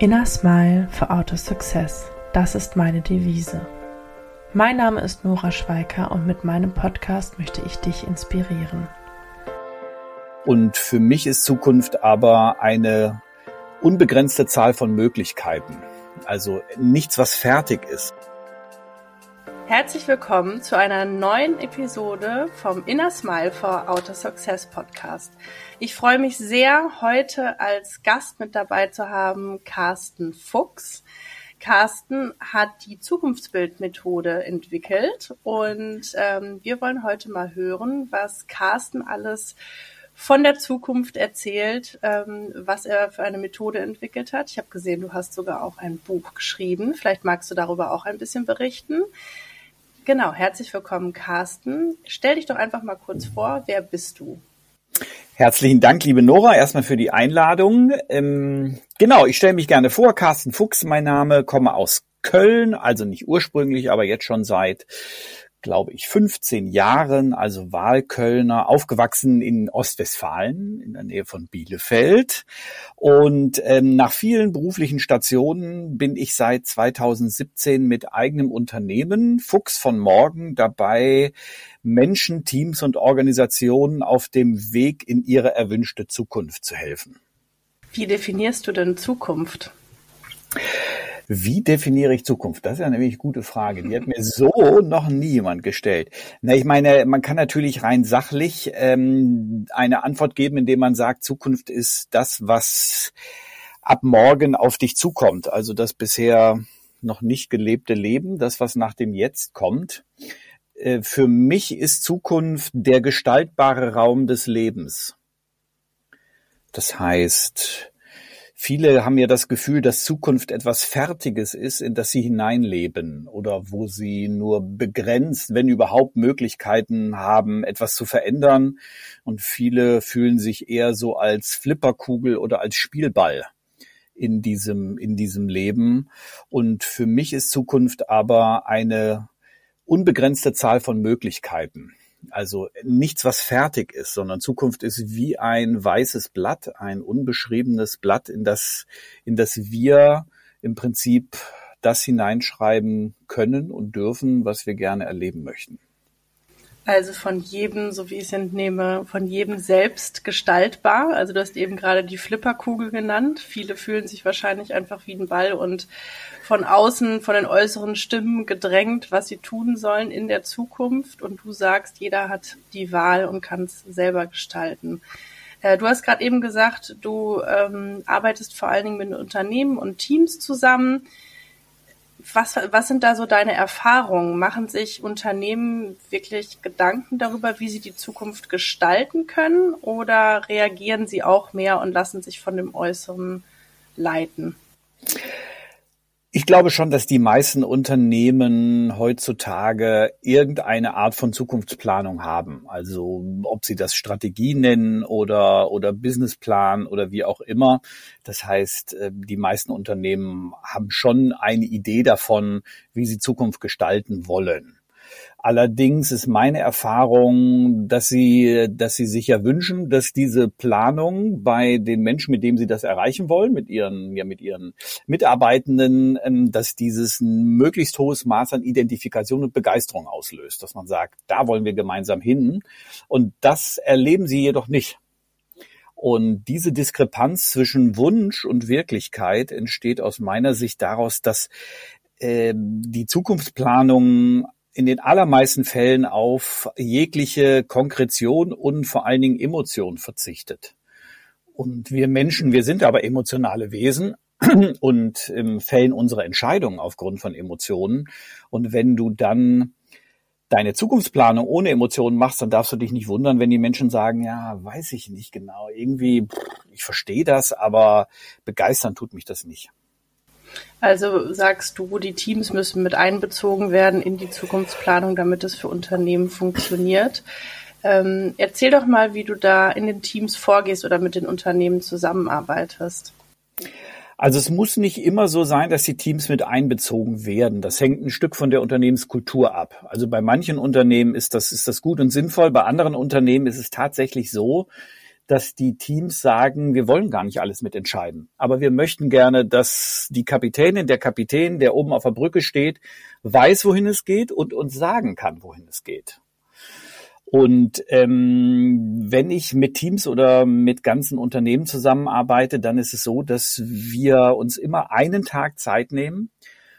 Inner Smile for Auto Success. Das ist meine Devise. Mein Name ist Nora Schweiker und mit meinem Podcast möchte ich dich inspirieren. Und für mich ist Zukunft aber eine unbegrenzte Zahl von Möglichkeiten. Also nichts, was fertig ist. Herzlich willkommen zu einer neuen Episode vom Inner Smile for Outer Success Podcast. Ich freue mich sehr, heute als Gast mit dabei zu haben Carsten Fuchs. Carsten hat die Zukunftsbildmethode entwickelt und ähm, wir wollen heute mal hören, was Carsten alles von der Zukunft erzählt, ähm, was er für eine Methode entwickelt hat. Ich habe gesehen, du hast sogar auch ein Buch geschrieben. Vielleicht magst du darüber auch ein bisschen berichten. Genau, herzlich willkommen, Carsten. Stell dich doch einfach mal kurz vor, wer bist du? Herzlichen Dank, liebe Nora, erstmal für die Einladung. Ähm, genau, ich stelle mich gerne vor. Carsten Fuchs, mein Name, komme aus Köln, also nicht ursprünglich, aber jetzt schon seit glaube ich, 15 Jahren, also Wahlkölner, aufgewachsen in Ostwestfalen, in der Nähe von Bielefeld. Und ähm, nach vielen beruflichen Stationen bin ich seit 2017 mit eigenem Unternehmen Fuchs von Morgen dabei, Menschen, Teams und Organisationen auf dem Weg in ihre erwünschte Zukunft zu helfen. Wie definierst du denn Zukunft? Wie definiere ich Zukunft? Das ist ja nämlich eine gute Frage. Die hat mir so noch nie jemand gestellt. Na, ich meine, man kann natürlich rein sachlich ähm, eine Antwort geben, indem man sagt, Zukunft ist das, was ab morgen auf dich zukommt. Also das bisher noch nicht gelebte Leben, das, was nach dem Jetzt kommt. Äh, für mich ist Zukunft der gestaltbare Raum des Lebens. Das heißt, Viele haben ja das Gefühl, dass Zukunft etwas Fertiges ist, in das sie hineinleben oder wo sie nur begrenzt, wenn überhaupt, Möglichkeiten haben, etwas zu verändern. Und viele fühlen sich eher so als Flipperkugel oder als Spielball in diesem, in diesem Leben. Und für mich ist Zukunft aber eine unbegrenzte Zahl von Möglichkeiten. Also nichts, was fertig ist, sondern Zukunft ist wie ein weißes Blatt, ein unbeschriebenes Blatt, in das, in das wir im Prinzip das hineinschreiben können und dürfen, was wir gerne erleben möchten. Also von jedem, so wie ich es entnehme, von jedem selbst gestaltbar. Also du hast eben gerade die Flipperkugel genannt. Viele fühlen sich wahrscheinlich einfach wie ein Ball und von außen, von den äußeren Stimmen gedrängt, was sie tun sollen in der Zukunft. Und du sagst, jeder hat die Wahl und kann es selber gestalten. Äh, du hast gerade eben gesagt, du ähm, arbeitest vor allen Dingen mit Unternehmen und Teams zusammen. Was, was sind da so deine Erfahrungen? Machen sich Unternehmen wirklich Gedanken darüber, wie sie die Zukunft gestalten können oder reagieren sie auch mehr und lassen sich von dem Äußeren leiten? Ich glaube schon, dass die meisten Unternehmen heutzutage irgendeine Art von Zukunftsplanung haben. Also ob sie das Strategie nennen oder, oder Businessplan oder wie auch immer. Das heißt, äh, die meisten Unternehmen haben schon eine Idee davon, wie sie Zukunft gestalten wollen. Allerdings ist meine Erfahrung, dass sie, dass sie sich ja wünschen, dass diese Planung bei den Menschen, mit denen sie das erreichen wollen, mit ihren, ja, mit ihren Mitarbeitenden, ähm, dass dieses möglichst hohes Maß an Identifikation und Begeisterung auslöst, dass man sagt, da wollen wir gemeinsam hin. Und das erleben sie jedoch nicht. Und diese Diskrepanz zwischen Wunsch und Wirklichkeit entsteht aus meiner Sicht daraus, dass äh, die Zukunftsplanung in den allermeisten Fällen auf jegliche Konkretion und vor allen Dingen Emotion verzichtet. Und wir Menschen, wir sind aber emotionale Wesen und ähm, fällen unsere Entscheidungen aufgrund von Emotionen. Und wenn du dann deine Zukunftsplanung ohne Emotionen machst, dann darfst du dich nicht wundern, wenn die Menschen sagen, ja, weiß ich nicht genau, irgendwie, ich verstehe das, aber begeistern tut mich das nicht. Also sagst du, die Teams müssen mit einbezogen werden in die Zukunftsplanung, damit es für Unternehmen funktioniert. Ähm, erzähl doch mal, wie du da in den Teams vorgehst oder mit den Unternehmen zusammenarbeitest. Also es muss nicht immer so sein, dass die Teams mit einbezogen werden. Das hängt ein Stück von der Unternehmenskultur ab. Also bei manchen Unternehmen ist das, ist das gut und sinnvoll. Bei anderen Unternehmen ist es tatsächlich so, dass die Teams sagen, wir wollen gar nicht alles mitentscheiden, aber wir möchten gerne, dass die Kapitänin, der Kapitän, der oben auf der Brücke steht, weiß, wohin es geht und uns sagen kann, wohin es geht. Und ähm, wenn ich mit Teams oder mit ganzen Unternehmen zusammenarbeite, dann ist es so, dass wir uns immer einen Tag Zeit nehmen.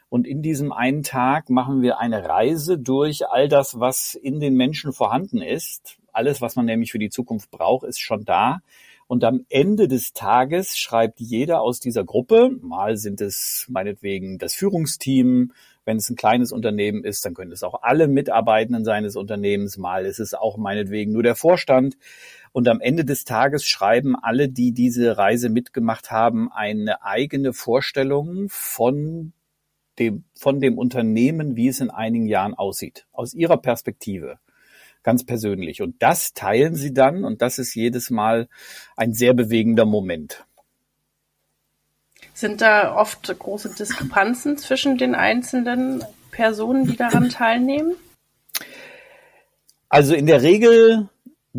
Und in diesem einen Tag machen wir eine Reise durch all das, was in den Menschen vorhanden ist. Alles, was man nämlich für die Zukunft braucht, ist schon da. Und am Ende des Tages schreibt jeder aus dieser Gruppe, mal sind es meinetwegen das Führungsteam, wenn es ein kleines Unternehmen ist, dann können es auch alle Mitarbeitenden seines Unternehmens, mal ist es auch meinetwegen nur der Vorstand. Und am Ende des Tages schreiben alle, die diese Reise mitgemacht haben, eine eigene Vorstellung von dem, von dem Unternehmen, wie es in einigen Jahren aussieht, aus ihrer Perspektive ganz persönlich. Und das teilen sie dann und das ist jedes Mal ein sehr bewegender Moment. Sind da oft große Diskrepanzen zwischen den einzelnen Personen, die daran teilnehmen? Also in der Regel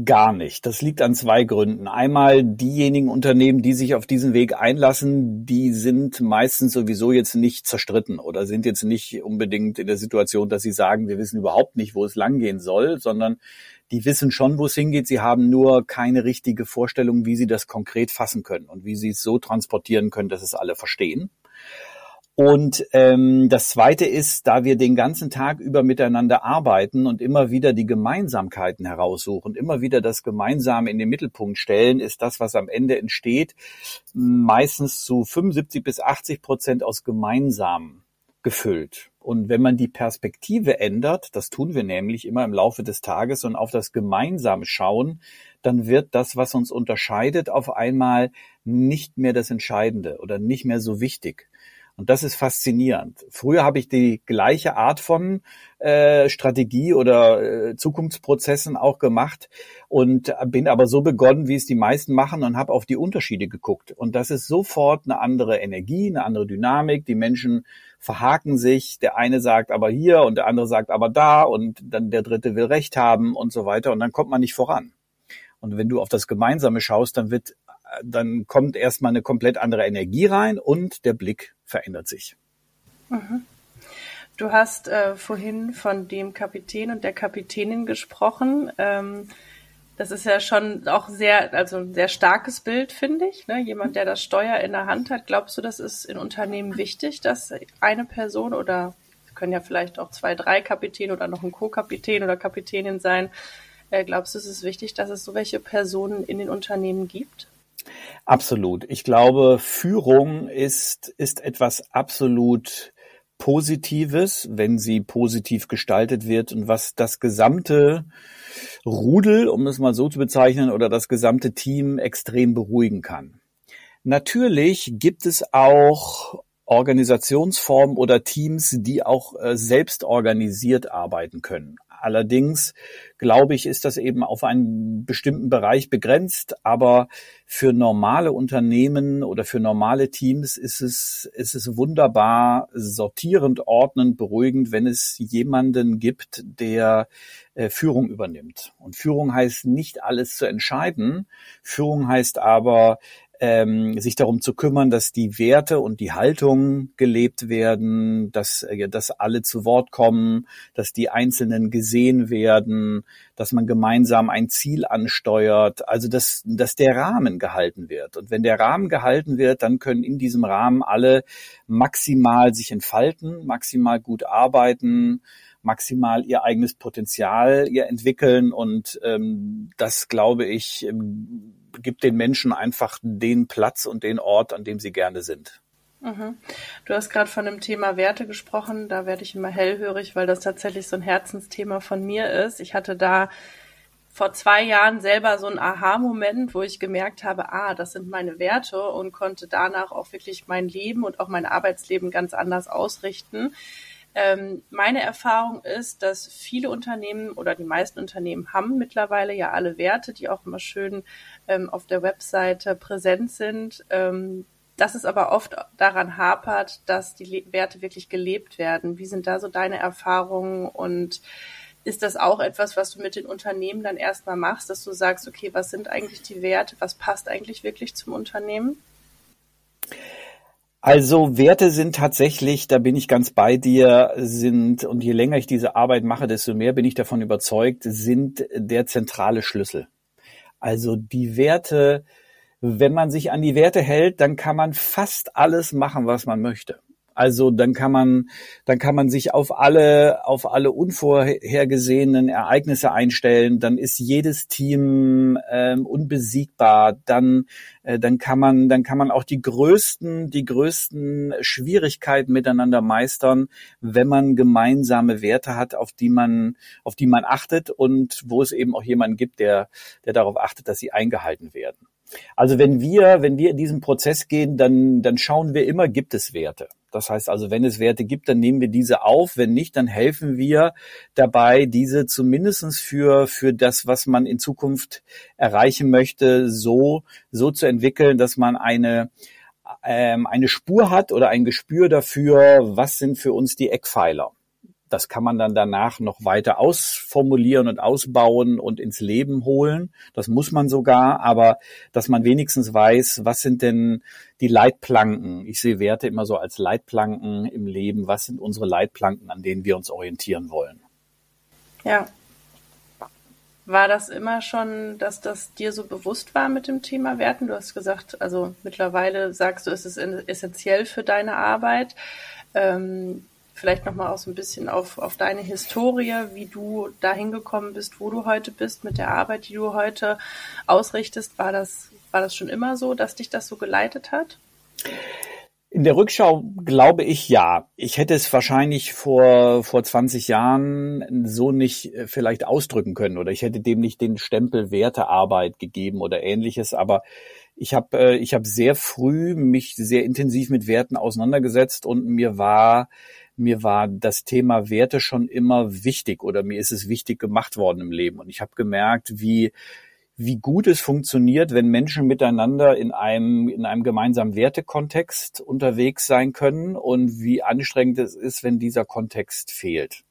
gar nicht. Das liegt an zwei Gründen. Einmal diejenigen Unternehmen, die sich auf diesen Weg einlassen, die sind meistens sowieso jetzt nicht zerstritten oder sind jetzt nicht unbedingt in der Situation, dass sie sagen, wir wissen überhaupt nicht, wo es langgehen soll, sondern die wissen schon, wo es hingeht. Sie haben nur keine richtige Vorstellung, wie sie das konkret fassen können und wie sie es so transportieren können, dass es alle verstehen. Und ähm, das Zweite ist, da wir den ganzen Tag über miteinander arbeiten und immer wieder die Gemeinsamkeiten heraussuchen, immer wieder das Gemeinsame in den Mittelpunkt stellen, ist das, was am Ende entsteht, meistens zu 75 bis 80 Prozent aus Gemeinsamen gefüllt. Und wenn man die Perspektive ändert, das tun wir nämlich immer im Laufe des Tages und auf das Gemeinsame schauen, dann wird das, was uns unterscheidet, auf einmal nicht mehr das Entscheidende oder nicht mehr so wichtig. Und das ist faszinierend. Früher habe ich die gleiche Art von äh, Strategie oder äh, Zukunftsprozessen auch gemacht und bin aber so begonnen, wie es die meisten machen und habe auf die Unterschiede geguckt. Und das ist sofort eine andere Energie, eine andere Dynamik. Die Menschen verhaken sich. Der eine sagt aber hier und der andere sagt aber da und dann der dritte will Recht haben und so weiter. Und dann kommt man nicht voran. Und wenn du auf das Gemeinsame schaust, dann wird dann kommt erstmal eine komplett andere Energie rein und der Blick verändert sich. Mhm. Du hast äh, vorhin von dem Kapitän und der Kapitänin gesprochen. Ähm, das ist ja schon auch sehr, also ein sehr starkes Bild, finde ich. Ne? Jemand, der das Steuer in der Hand hat. Glaubst du, das ist in Unternehmen wichtig, dass eine Person oder können ja vielleicht auch zwei, drei Kapitäne oder noch ein Co-Kapitän oder Kapitänin sein. Äh, glaubst du, es ist wichtig, dass es so welche Personen in den Unternehmen gibt? Absolut. Ich glaube, Führung ist, ist etwas absolut Positives, wenn sie positiv gestaltet wird und was das gesamte Rudel, um es mal so zu bezeichnen, oder das gesamte Team extrem beruhigen kann. Natürlich gibt es auch Organisationsformen oder Teams, die auch äh, selbst organisiert arbeiten können. Allerdings glaube ich, ist das eben auf einen bestimmten Bereich begrenzt. Aber für normale Unternehmen oder für normale Teams ist es, ist es wunderbar sortierend, ordnend, beruhigend, wenn es jemanden gibt, der äh, Führung übernimmt. Und Führung heißt nicht alles zu entscheiden. Führung heißt aber, ähm, sich darum zu kümmern, dass die Werte und die Haltung gelebt werden, dass, äh, dass alle zu Wort kommen, dass die Einzelnen gesehen werden, dass man gemeinsam ein Ziel ansteuert, also dass, dass der Rahmen gehalten wird. Und wenn der Rahmen gehalten wird, dann können in diesem Rahmen alle maximal sich entfalten, maximal gut arbeiten, maximal ihr eigenes Potenzial ihr entwickeln und ähm, das glaube ich ähm, gibt den Menschen einfach den Platz und den Ort, an dem sie gerne sind. Mhm. Du hast gerade von dem Thema Werte gesprochen. Da werde ich immer hellhörig, weil das tatsächlich so ein Herzensthema von mir ist. Ich hatte da vor zwei Jahren selber so ein Aha-Moment, wo ich gemerkt habe, ah, das sind meine Werte und konnte danach auch wirklich mein Leben und auch mein Arbeitsleben ganz anders ausrichten. Ähm, meine Erfahrung ist, dass viele Unternehmen oder die meisten Unternehmen haben mittlerweile ja alle Werte, die auch immer schön ähm, auf der Webseite präsent sind. Ähm, dass es aber oft daran hapert, dass die Le Werte wirklich gelebt werden. Wie sind da so deine Erfahrungen und ist das auch etwas, was du mit den Unternehmen dann erstmal machst, dass du sagst, okay, was sind eigentlich die Werte, was passt eigentlich wirklich zum Unternehmen? Also Werte sind tatsächlich, da bin ich ganz bei dir, sind, und je länger ich diese Arbeit mache, desto mehr bin ich davon überzeugt, sind der zentrale Schlüssel. Also die Werte, wenn man sich an die Werte hält, dann kann man fast alles machen, was man möchte. Also dann kann man, dann kann man sich auf alle, auf alle unvorhergesehenen Ereignisse einstellen. Dann ist jedes Team ähm, unbesiegbar. Dann, äh, dann kann man, dann kann man auch die größten, die größten Schwierigkeiten miteinander meistern, wenn man gemeinsame Werte hat, auf die man, auf die man achtet und wo es eben auch jemanden gibt, der, der darauf achtet, dass sie eingehalten werden. Also wenn wir, wenn wir in diesen Prozess gehen, dann, dann schauen wir immer, gibt es Werte. Das heißt also, wenn es Werte gibt, dann nehmen wir diese auf. Wenn nicht, dann helfen wir dabei, diese zumindestens für, für das, was man in Zukunft erreichen möchte, so, so zu entwickeln, dass man eine, ähm, eine Spur hat oder ein Gespür dafür, was sind für uns die Eckpfeiler. Das kann man dann danach noch weiter ausformulieren und ausbauen und ins Leben holen. Das muss man sogar, aber dass man wenigstens weiß, was sind denn die Leitplanken? Ich sehe Werte immer so als Leitplanken im Leben. Was sind unsere Leitplanken, an denen wir uns orientieren wollen? Ja. War das immer schon, dass das dir so bewusst war mit dem Thema Werten? Du hast gesagt, also mittlerweile sagst du, es ist essentiell für deine Arbeit. Ähm, vielleicht nochmal auch so ein bisschen auf, auf deine Historie, wie du dahin gekommen bist, wo du heute bist, mit der Arbeit, die du heute ausrichtest. War das, war das schon immer so, dass dich das so geleitet hat? In der Rückschau glaube ich ja. Ich hätte es wahrscheinlich vor, vor 20 Jahren so nicht äh, vielleicht ausdrücken können oder ich hätte dem nicht den Stempel Wertearbeit gegeben oder ähnliches. Aber ich habe äh, ich hab sehr früh mich sehr intensiv mit Werten auseinandergesetzt und mir war mir war das Thema Werte schon immer wichtig oder mir ist es wichtig gemacht worden im Leben. Und ich habe gemerkt, wie wie gut es funktioniert, wenn Menschen miteinander in einem, in einem gemeinsamen Wertekontext unterwegs sein können und wie anstrengend es ist, wenn dieser Kontext fehlt.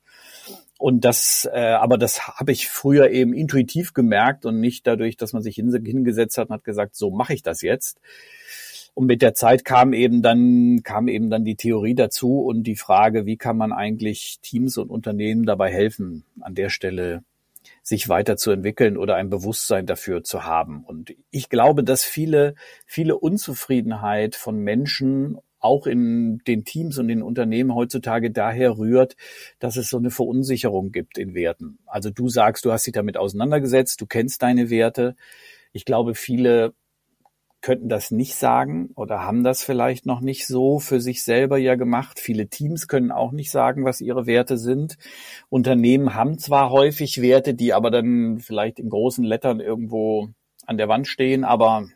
Und das, äh, aber das habe ich früher eben intuitiv gemerkt und nicht dadurch, dass man sich hingesetzt hat und hat gesagt, so mache ich das jetzt. Und mit der Zeit kam eben dann, kam eben dann die Theorie dazu und die Frage, wie kann man eigentlich Teams und Unternehmen dabei helfen, an der Stelle sich weiterzuentwickeln oder ein Bewusstsein dafür zu haben. Und ich glaube, dass viele, viele Unzufriedenheit von Menschen auch in den Teams und den Unternehmen heutzutage daher rührt, dass es so eine Verunsicherung gibt in Werten. Also du sagst, du hast dich damit auseinandergesetzt, du kennst deine Werte. Ich glaube, viele könnten das nicht sagen oder haben das vielleicht noch nicht so für sich selber ja gemacht. Viele Teams können auch nicht sagen, was ihre Werte sind. Unternehmen haben zwar häufig Werte, die aber dann vielleicht in großen Lettern irgendwo an der Wand stehen, aber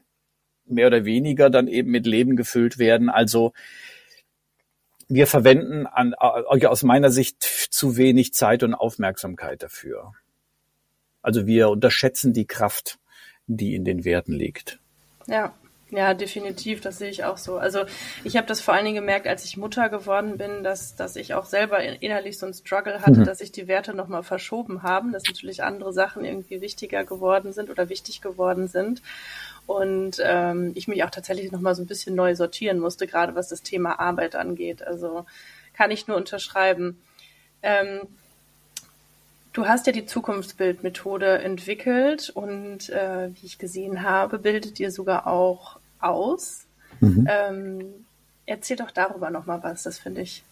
mehr oder weniger dann eben mit Leben gefüllt werden. Also wir verwenden an, aus meiner Sicht zu wenig Zeit und Aufmerksamkeit dafür. Also wir unterschätzen die Kraft, die in den Werten liegt. Ja, ja, definitiv, das sehe ich auch so. Also ich habe das vor allen Dingen gemerkt, als ich Mutter geworden bin, dass, dass ich auch selber innerlich so ein Struggle hatte, mhm. dass sich die Werte nochmal verschoben haben, dass natürlich andere Sachen irgendwie wichtiger geworden sind oder wichtig geworden sind. Und ähm, ich mich auch tatsächlich nochmal so ein bisschen neu sortieren musste, gerade was das Thema Arbeit angeht. Also kann ich nur unterschreiben. Ähm, Du hast ja die Zukunftsbildmethode entwickelt und äh, wie ich gesehen habe, bildet ihr sogar auch aus. Mhm. Ähm, erzähl doch darüber nochmal was, das finde ich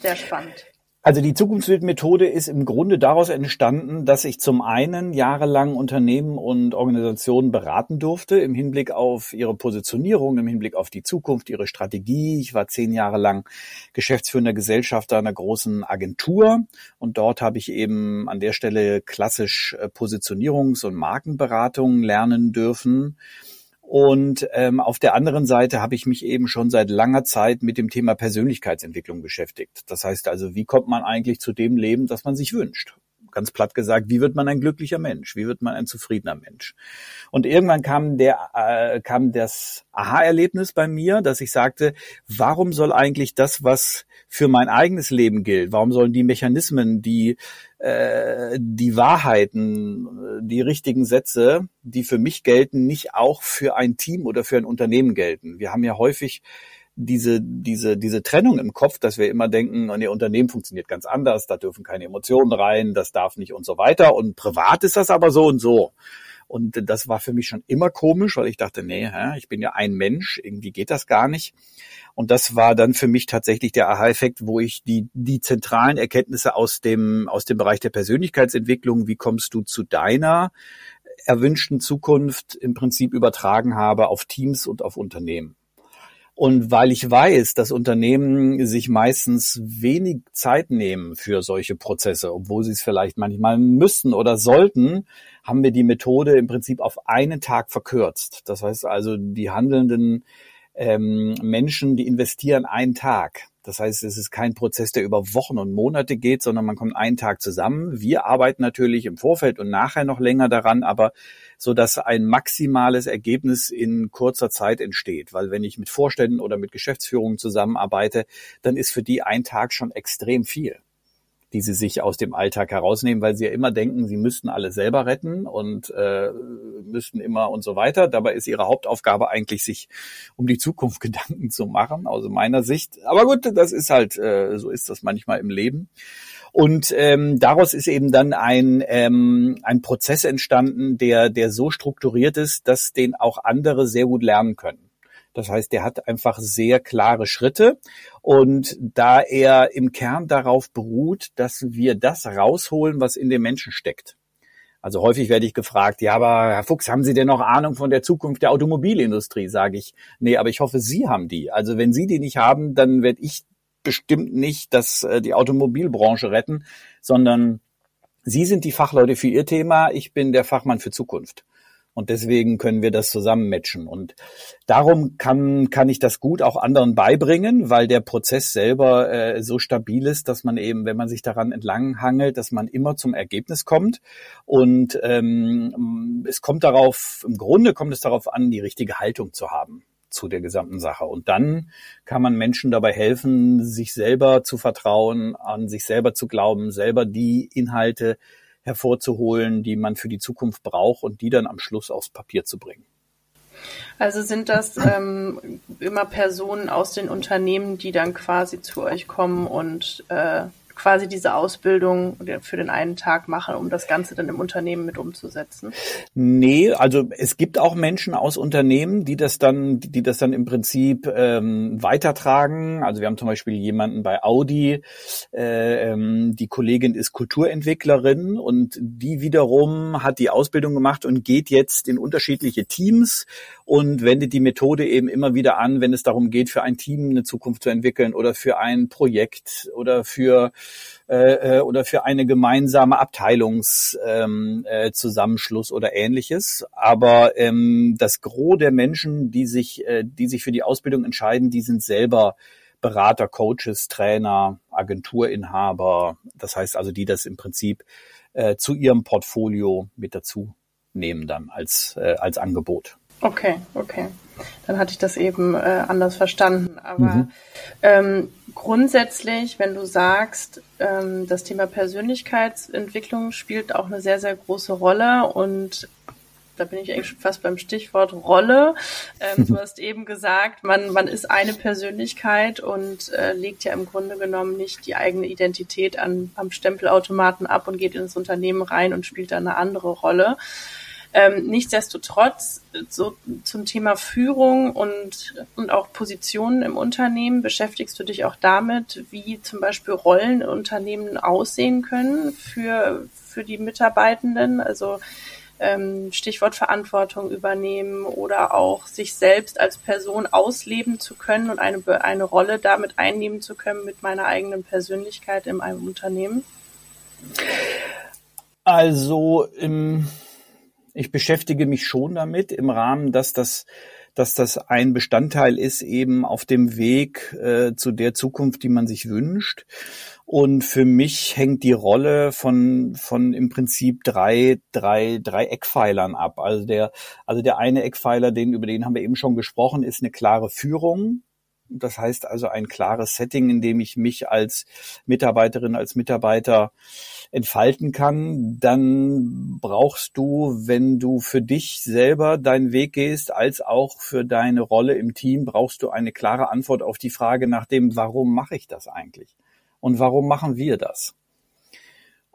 sehr spannend. Also die Zukunftsbildmethode ist im Grunde daraus entstanden, dass ich zum einen jahrelang Unternehmen und Organisationen beraten durfte im Hinblick auf ihre Positionierung, im Hinblick auf die Zukunft, ihre Strategie. Ich war zehn Jahre lang geschäftsführender Gesellschafter einer großen Agentur und dort habe ich eben an der Stelle klassisch äh, Positionierungs- und Markenberatung lernen dürfen. Und ähm, auf der anderen Seite habe ich mich eben schon seit langer Zeit mit dem Thema Persönlichkeitsentwicklung beschäftigt. Das heißt also, wie kommt man eigentlich zu dem Leben, das man sich wünscht? Ganz platt gesagt, wie wird man ein glücklicher Mensch? Wie wird man ein zufriedener Mensch? Und irgendwann kam der äh, kam das Aha-Erlebnis bei mir, dass ich sagte, warum soll eigentlich das, was für mein eigenes Leben gilt, warum sollen die Mechanismen, die äh, die Wahrheiten, die richtigen Sätze, die für mich gelten, nicht auch für ein Team oder für ein Unternehmen gelten. Wir haben ja häufig diese, diese, diese Trennung im Kopf, dass wir immer denken, ihr Unternehmen funktioniert ganz anders, da dürfen keine Emotionen rein, das darf nicht und so weiter. Und privat ist das aber so und so. Und das war für mich schon immer komisch, weil ich dachte, nee, ich bin ja ein Mensch, irgendwie geht das gar nicht. Und das war dann für mich tatsächlich der Aha-Effekt, wo ich die, die zentralen Erkenntnisse aus dem, aus dem Bereich der Persönlichkeitsentwicklung, wie kommst du zu deiner erwünschten Zukunft im Prinzip übertragen habe auf Teams und auf Unternehmen. Und weil ich weiß, dass Unternehmen sich meistens wenig Zeit nehmen für solche Prozesse, obwohl sie es vielleicht manchmal müssten oder sollten, haben wir die Methode im Prinzip auf einen Tag verkürzt. Das heißt also, die handelnden ähm, Menschen, die investieren einen Tag. Das heißt, es ist kein Prozess, der über Wochen und Monate geht, sondern man kommt einen Tag zusammen. Wir arbeiten natürlich im Vorfeld und nachher noch länger daran, aber so dass ein maximales Ergebnis in kurzer Zeit entsteht. Weil wenn ich mit Vorständen oder mit Geschäftsführungen zusammenarbeite, dann ist für die ein Tag schon extrem viel die sie sich aus dem Alltag herausnehmen, weil sie ja immer denken, sie müssten alle selber retten und äh, müssten immer und so weiter. Dabei ist ihre Hauptaufgabe eigentlich, sich um die Zukunft Gedanken zu machen, aus meiner Sicht. Aber gut, das ist halt, äh, so ist das manchmal im Leben. Und ähm, daraus ist eben dann ein, ähm, ein Prozess entstanden, der, der so strukturiert ist, dass den auch andere sehr gut lernen können. Das heißt, der hat einfach sehr klare Schritte. Und da er im Kern darauf beruht, dass wir das rausholen, was in dem Menschen steckt. Also häufig werde ich gefragt, ja, aber Herr Fuchs, haben Sie denn noch Ahnung von der Zukunft der Automobilindustrie? Sage ich, nee, aber ich hoffe, Sie haben die. Also wenn Sie die nicht haben, dann werde ich bestimmt nicht dass äh, die Automobilbranche retten, sondern Sie sind die Fachleute für Ihr Thema, ich bin der Fachmann für Zukunft. Und deswegen können wir das zusammen matchen. Und darum kann, kann ich das gut auch anderen beibringen, weil der Prozess selber äh, so stabil ist, dass man eben, wenn man sich daran entlang hangelt, dass man immer zum Ergebnis kommt. Und ähm, es kommt darauf, im Grunde kommt es darauf an, die richtige Haltung zu haben zu der gesamten Sache. Und dann kann man Menschen dabei helfen, sich selber zu vertrauen, an sich selber zu glauben, selber die Inhalte hervorzuholen, die man für die Zukunft braucht und die dann am Schluss aufs Papier zu bringen. Also sind das ähm, immer Personen aus den Unternehmen, die dann quasi zu euch kommen und äh, quasi diese Ausbildung für den einen Tag machen, um das Ganze dann im Unternehmen mit umzusetzen? Nee, also es gibt auch Menschen aus Unternehmen, die das dann, die das dann im Prinzip ähm, weitertragen. Also wir haben zum Beispiel jemanden bei Audi, äh, ähm, die Kollegin ist Kulturentwicklerin und die wiederum hat die Ausbildung gemacht und geht jetzt in unterschiedliche Teams und wendet die Methode eben immer wieder an, wenn es darum geht, für ein Team eine Zukunft zu entwickeln oder für ein Projekt oder für äh, äh oder für eine gemeinsame Abteilungszusammenschluss ähm, äh, oder ähnliches. Aber ähm, das Gros der Menschen, die sich, äh, die sich für die Ausbildung entscheiden, die sind selber Berater, Coaches, Trainer, Agenturinhaber. Das heißt also, die das im Prinzip äh, zu ihrem Portfolio mit dazu nehmen dann als, äh, als Angebot. Okay, okay. Dann hatte ich das eben äh, anders verstanden. Aber mhm. ähm, grundsätzlich, wenn du sagst, ähm, das Thema Persönlichkeitsentwicklung spielt auch eine sehr, sehr große Rolle und da bin ich eigentlich schon fast beim Stichwort Rolle. Ähm, du hast eben gesagt, man, man ist eine Persönlichkeit und äh, legt ja im Grunde genommen nicht die eigene Identität an, am Stempelautomaten ab und geht ins Unternehmen rein und spielt da eine andere Rolle. Ähm, nichtsdestotrotz, so zum Thema Führung und, und auch Positionen im Unternehmen beschäftigst du dich auch damit, wie zum Beispiel Rollen in Unternehmen aussehen können für, für die Mitarbeitenden. Also ähm, Stichwort Verantwortung übernehmen oder auch sich selbst als Person ausleben zu können und eine, eine Rolle damit einnehmen zu können mit meiner eigenen Persönlichkeit in einem Unternehmen? Also im ich beschäftige mich schon damit im Rahmen, dass das dass das ein Bestandteil ist eben auf dem Weg äh, zu der Zukunft, die man sich wünscht. Und für mich hängt die Rolle von, von im Prinzip drei, drei, drei Eckpfeilern ab. Also der, also der eine Eckpfeiler, den, über den haben wir eben schon gesprochen, ist eine klare Führung Das heißt also ein klares Setting, in dem ich mich als Mitarbeiterin, als Mitarbeiter entfalten kann, dann brauchst du, wenn du für dich selber deinen Weg gehst, als auch für deine Rolle im Team, brauchst du eine klare Antwort auf die Frage nach dem, warum mache ich das eigentlich? Und warum machen wir das?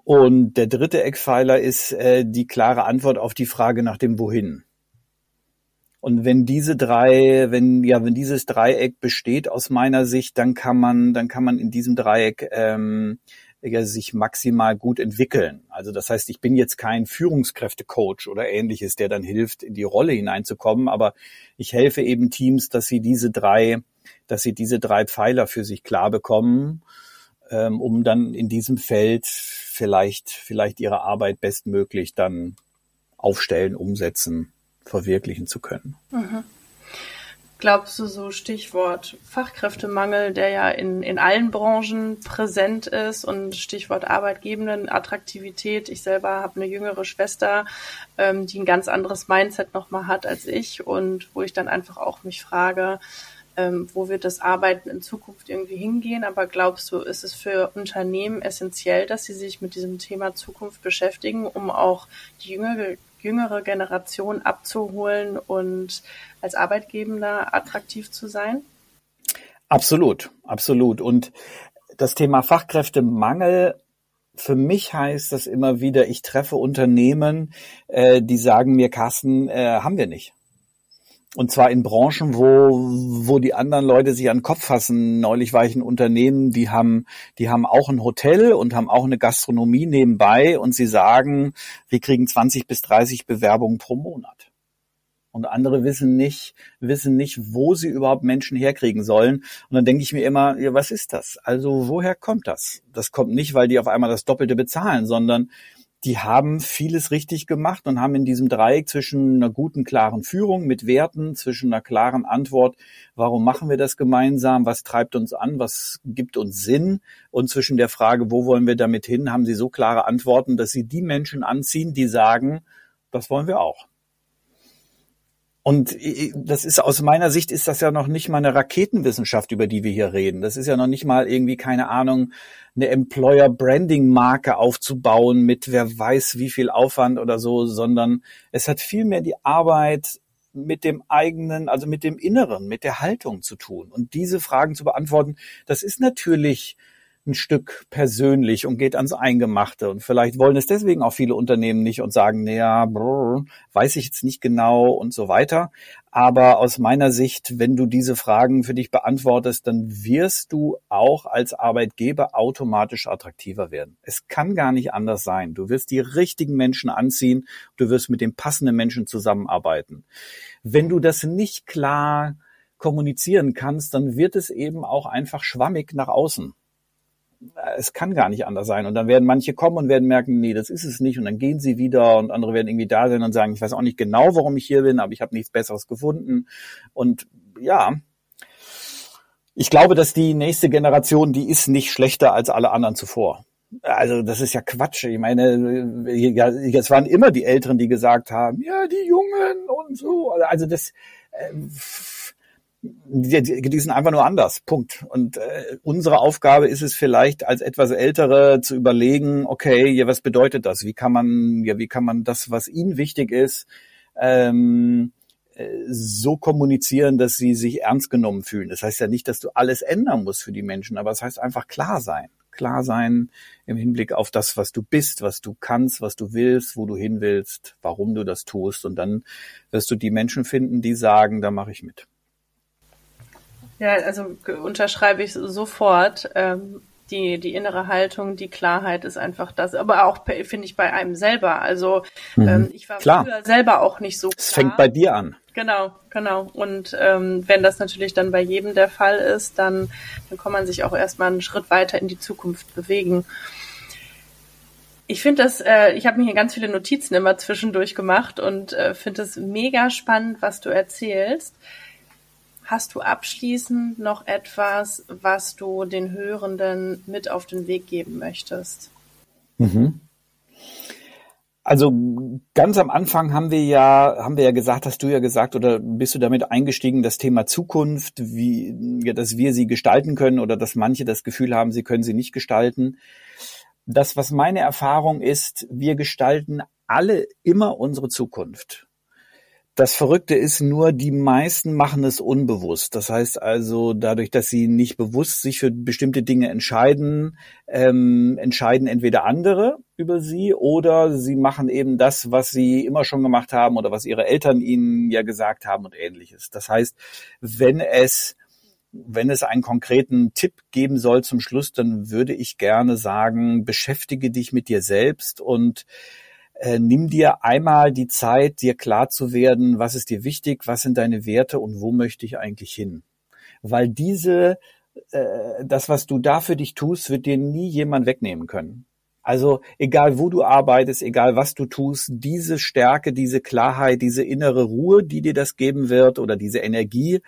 Und der dritte Eckpfeiler ist äh, die klare Antwort auf die Frage nach dem Wohin. Und wenn diese drei, wenn ja, wenn dieses Dreieck besteht aus meiner Sicht, dann kann man, dann kann man in diesem Dreieck ähm, ja, sich maximal gut entwickeln. Also das heißt, ich bin jetzt kein Führungskräftecoach oder ähnliches, der dann hilft, in die Rolle hineinzukommen, aber ich helfe eben Teams, dass sie diese drei, dass sie diese drei Pfeiler für sich klar bekommen, ähm, um dann in diesem Feld vielleicht, vielleicht ihre Arbeit bestmöglich dann aufstellen, umsetzen, verwirklichen zu können. Mhm. Glaubst du so Stichwort Fachkräftemangel, der ja in, in allen Branchen präsent ist und Stichwort Arbeitgebenden, Attraktivität. Ich selber habe eine jüngere Schwester, ähm, die ein ganz anderes Mindset nochmal hat als ich und wo ich dann einfach auch mich frage, ähm, wo wird das Arbeiten in Zukunft irgendwie hingehen? Aber glaubst du, ist es für Unternehmen essentiell, dass sie sich mit diesem Thema Zukunft beschäftigen, um auch die jüngere jüngere Generation abzuholen und als Arbeitgeber attraktiv zu sein? Absolut, absolut. Und das Thema Fachkräftemangel für mich heißt das immer wieder, ich treffe Unternehmen, äh, die sagen mir, Carsten, äh, haben wir nicht. Und zwar in Branchen, wo, wo die anderen Leute sich an den Kopf fassen. Neulich war ich ein Unternehmen, die haben, die haben auch ein Hotel und haben auch eine Gastronomie nebenbei und sie sagen, wir kriegen 20 bis 30 Bewerbungen pro Monat. Und andere wissen nicht, wissen nicht, wo sie überhaupt Menschen herkriegen sollen. Und dann denke ich mir immer, ja, was ist das? Also woher kommt das? Das kommt nicht, weil die auf einmal das Doppelte bezahlen, sondern die haben vieles richtig gemacht und haben in diesem Dreieck zwischen einer guten, klaren Führung mit Werten, zwischen einer klaren Antwort, warum machen wir das gemeinsam, was treibt uns an, was gibt uns Sinn und zwischen der Frage, wo wollen wir damit hin, haben sie so klare Antworten, dass sie die Menschen anziehen, die sagen, das wollen wir auch. Und das ist aus meiner Sicht ist das ja noch nicht mal eine Raketenwissenschaft, über die wir hier reden. Das ist ja noch nicht mal irgendwie keine Ahnung, eine Employer Branding Marke aufzubauen mit wer weiß wie viel Aufwand oder so, sondern es hat vielmehr die Arbeit mit dem eigenen, also mit dem Inneren, mit der Haltung zu tun. Und diese Fragen zu beantworten, das ist natürlich ein Stück persönlich und geht ans Eingemachte. Und vielleicht wollen es deswegen auch viele Unternehmen nicht und sagen, naja, brr, weiß ich jetzt nicht genau und so weiter. Aber aus meiner Sicht, wenn du diese Fragen für dich beantwortest, dann wirst du auch als Arbeitgeber automatisch attraktiver werden. Es kann gar nicht anders sein. Du wirst die richtigen Menschen anziehen. Du wirst mit den passenden Menschen zusammenarbeiten. Wenn du das nicht klar kommunizieren kannst, dann wird es eben auch einfach schwammig nach außen es kann gar nicht anders sein. Und dann werden manche kommen und werden merken, nee, das ist es nicht. Und dann gehen sie wieder und andere werden irgendwie da sein und sagen, ich weiß auch nicht genau, warum ich hier bin, aber ich habe nichts Besseres gefunden. Und ja, ich glaube, dass die nächste Generation, die ist nicht schlechter als alle anderen zuvor. Also das ist ja Quatsch. Ich meine, es waren immer die Älteren, die gesagt haben, ja, die Jungen und so. Also das, äh, die, die sind einfach nur anders. Punkt. Und äh, unsere Aufgabe ist es vielleicht als etwas Ältere zu überlegen, okay, ja, was bedeutet das? Wie kann man, ja, wie kann man das, was ihnen wichtig ist, ähm, äh, so kommunizieren, dass sie sich ernst genommen fühlen. Das heißt ja nicht, dass du alles ändern musst für die Menschen, aber es das heißt einfach klar sein. Klar sein im Hinblick auf das, was du bist, was du kannst, was du willst, wo du hin willst, warum du das tust. Und dann wirst du die Menschen finden, die sagen, da mache ich mit. Ja, also unterschreibe ich sofort. Ähm, die, die innere Haltung, die Klarheit ist einfach das. Aber auch, finde ich, bei einem selber. Also mhm. ähm, ich war Klar. früher selber auch nicht so klar. Es fängt bei dir an. Genau, genau. Und ähm, wenn das natürlich dann bei jedem der Fall ist, dann, dann kann man sich auch erstmal einen Schritt weiter in die Zukunft bewegen. Ich finde das, äh, ich habe mir hier ganz viele Notizen immer zwischendurch gemacht und äh, finde es mega spannend, was du erzählst. Hast du abschließend noch etwas, was du den Hörenden mit auf den Weg geben möchtest? Mhm. Also ganz am Anfang haben wir ja, haben wir ja gesagt, hast du ja gesagt, oder bist du damit eingestiegen, das Thema Zukunft, wie, ja, dass wir sie gestalten können oder dass manche das Gefühl haben, sie können sie nicht gestalten. Das, was meine Erfahrung ist, wir gestalten alle immer unsere Zukunft. Das Verrückte ist nur, die meisten machen es unbewusst. Das heißt also, dadurch, dass sie nicht bewusst sich für bestimmte Dinge entscheiden, ähm, entscheiden entweder andere über sie oder sie machen eben das, was sie immer schon gemacht haben oder was ihre Eltern ihnen ja gesagt haben und ähnliches. Das heißt, wenn es wenn es einen konkreten Tipp geben soll zum Schluss, dann würde ich gerne sagen, beschäftige dich mit dir selbst und äh, nimm dir einmal die Zeit, dir klar zu werden, was ist dir wichtig, was sind deine Werte und wo möchte ich eigentlich hin. Weil diese, äh, das, was du da für dich tust, wird dir nie jemand wegnehmen können. Also egal wo du arbeitest, egal was du tust, diese Stärke, diese Klarheit, diese innere Ruhe, die dir das geben wird oder diese Energie,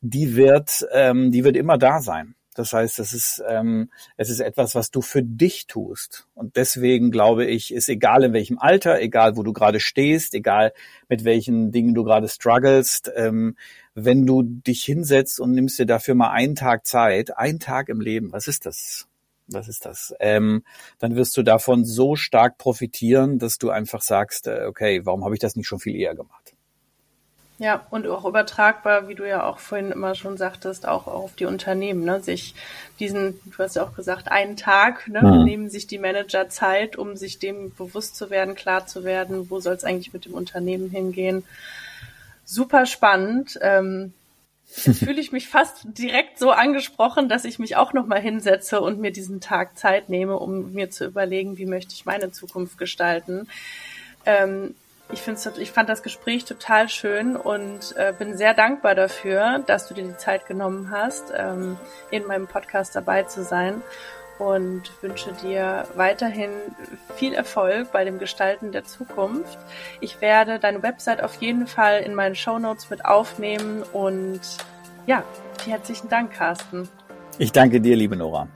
die wird, ähm, die wird immer da sein. Das heißt, es ist, ähm, es ist etwas, was du für dich tust. Und deswegen glaube ich, ist egal in welchem Alter, egal wo du gerade stehst, egal mit welchen Dingen du gerade strugglest, ähm, wenn du dich hinsetzt und nimmst dir dafür mal einen Tag Zeit, einen Tag im Leben, was ist das? Was ist das? Ähm, dann wirst du davon so stark profitieren, dass du einfach sagst, äh, okay, warum habe ich das nicht schon viel eher gemacht? Ja, und auch übertragbar, wie du ja auch vorhin immer schon sagtest, auch auf die Unternehmen, ne? sich diesen, du hast ja auch gesagt, einen Tag, ne? Mhm. nehmen sich die Manager Zeit, um sich dem bewusst zu werden, klar zu werden, wo soll es eigentlich mit dem Unternehmen hingehen. Super spannend. Ähm, jetzt fühle ich mich fast direkt so angesprochen, dass ich mich auch nochmal hinsetze und mir diesen Tag Zeit nehme, um mir zu überlegen, wie möchte ich meine Zukunft gestalten. Ähm, ich, find's, ich fand das Gespräch total schön und äh, bin sehr dankbar dafür, dass du dir die Zeit genommen hast, ähm, in meinem Podcast dabei zu sein und wünsche dir weiterhin viel Erfolg bei dem Gestalten der Zukunft. Ich werde deine Website auf jeden Fall in meinen Show Notes mit aufnehmen und ja, herzlichen Dank, Carsten. Ich danke dir, liebe Nora.